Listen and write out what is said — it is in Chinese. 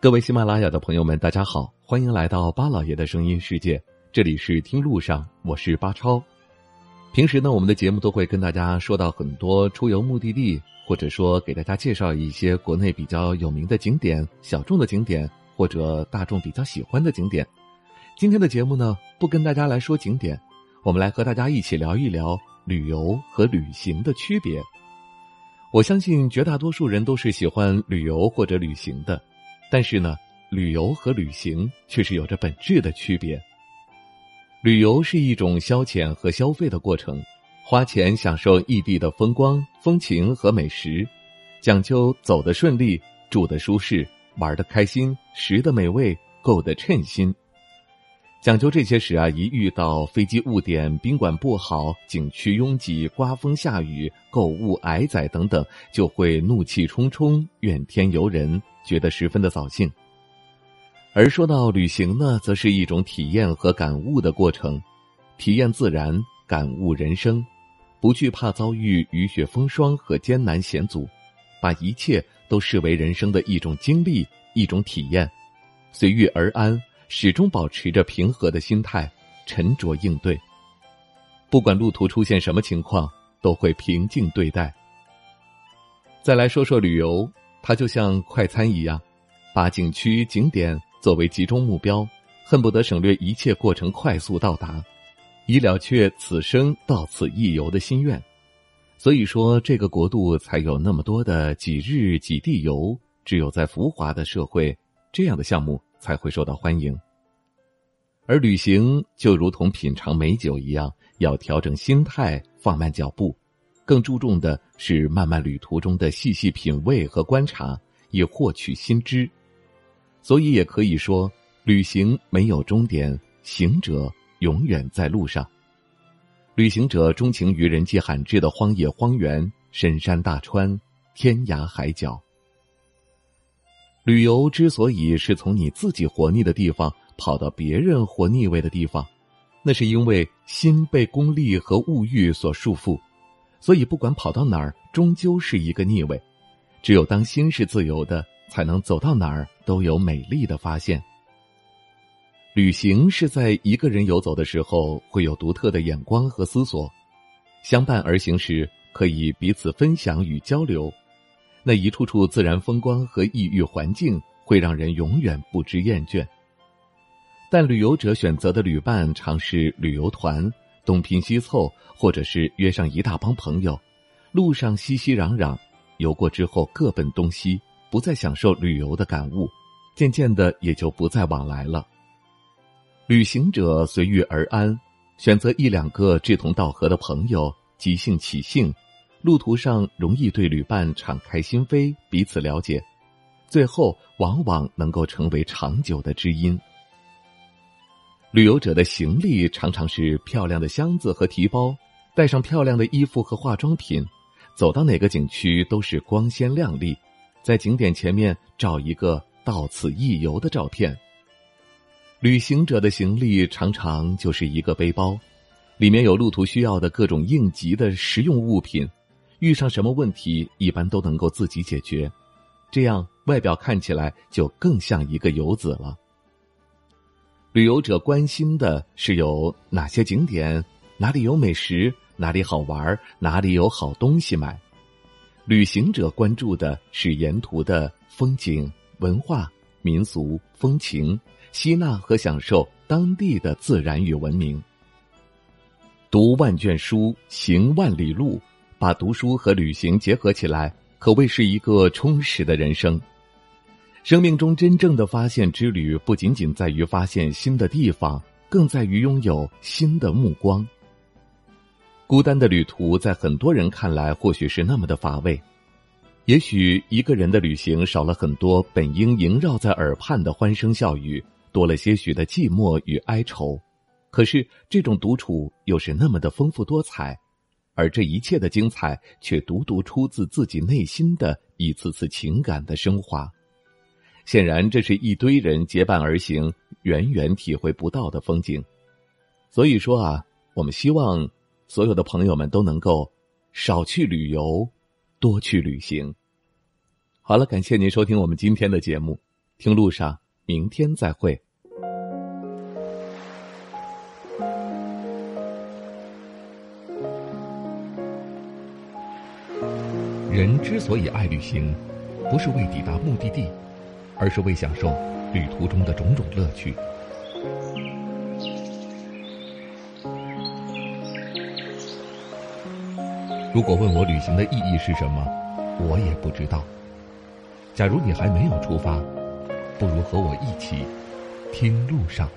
各位喜马拉雅的朋友们，大家好，欢迎来到巴老爷的声音世界。这里是听路上，我是巴超。平时呢，我们的节目都会跟大家说到很多出游目的地，或者说给大家介绍一些国内比较有名的景点、小众的景点，或者大众比较喜欢的景点。今天的节目呢，不跟大家来说景点，我们来和大家一起聊一聊旅游和旅行的区别。我相信绝大多数人都是喜欢旅游或者旅行的。但是呢，旅游和旅行却是有着本质的区别。旅游是一种消遣和消费的过程，花钱享受异地的风光、风情和美食，讲究走得顺利、住得舒适、玩得开心、食得美味、购得称心。讲究这些时啊，一遇到飞机误点、宾馆不好、景区拥挤、刮风下雨、购物挨宰等等，就会怒气冲冲、怨天尤人。觉得十分的扫兴。而说到旅行呢，则是一种体验和感悟的过程，体验自然，感悟人生，不惧怕遭遇雨雪风霜和艰难险阻，把一切都视为人生的一种经历、一种体验，随遇而安，始终保持着平和的心态，沉着应对。不管路途出现什么情况，都会平静对待。再来说说旅游。它就像快餐一样，把景区景点作为集中目标，恨不得省略一切过程，快速到达，以了却此生到此一游的心愿。所以说，这个国度才有那么多的几日几地游。只有在浮华的社会，这样的项目才会受到欢迎。而旅行就如同品尝美酒一样，要调整心态，放慢脚步。更注重的是漫漫旅途中的细细品味和观察，以获取新知。所以也可以说，旅行没有终点，行者永远在路上。旅行者钟情于人迹罕至的荒野、荒原、深山大川、天涯海角。旅游之所以是从你自己活腻的地方跑到别人活腻味的地方，那是因为心被功利和物欲所束缚。所以，不管跑到哪儿，终究是一个逆位。只有当心是自由的，才能走到哪儿都有美丽的发现。旅行是在一个人游走的时候，会有独特的眼光和思索；相伴而行时，可以彼此分享与交流。那一处处自然风光和异域环境，会让人永远不知厌倦。但旅游者选择的旅伴，常是旅游团。东拼西凑，或者是约上一大帮朋友，路上熙熙攘攘，游过之后各奔东西，不再享受旅游的感悟，渐渐的也就不再往来了。旅行者随遇而安，选择一两个志同道合的朋友，即兴起兴，路途上容易对旅伴敞开心扉，彼此了解，最后往往能够成为长久的知音。旅游者的行李常常是漂亮的箱子和提包，带上漂亮的衣服和化妆品，走到哪个景区都是光鲜亮丽，在景点前面照一个到此一游的照片。旅行者的行李常常就是一个背包，里面有路途需要的各种应急的实用物品，遇上什么问题一般都能够自己解决，这样外表看起来就更像一个游子了。旅游者关心的是有哪些景点，哪里有美食，哪里好玩，哪里有好东西买；旅行者关注的是沿途的风景、文化、民俗、风情，吸纳和享受当地的自然与文明。读万卷书，行万里路，把读书和旅行结合起来，可谓是一个充实的人生。生命中真正的发现之旅，不仅仅在于发现新的地方，更在于拥有新的目光。孤单的旅途，在很多人看来，或许是那么的乏味。也许一个人的旅行，少了很多本应萦绕在耳畔的欢声笑语，多了些许的寂寞与哀愁。可是，这种独处又是那么的丰富多彩，而这一切的精彩，却独独出自自己内心的一次次情感的升华。显然，这是一堆人结伴而行，远远体会不到的风景。所以说啊，我们希望所有的朋友们都能够少去旅游，多去旅行。好了，感谢您收听我们今天的节目。听路上，明天再会。人之所以爱旅行，不是为抵达目的地，而是为享受旅途中的种种乐趣。如果问我旅行的意义是什么，我也不知道。假如你还没有出发，不如和我一起听路上。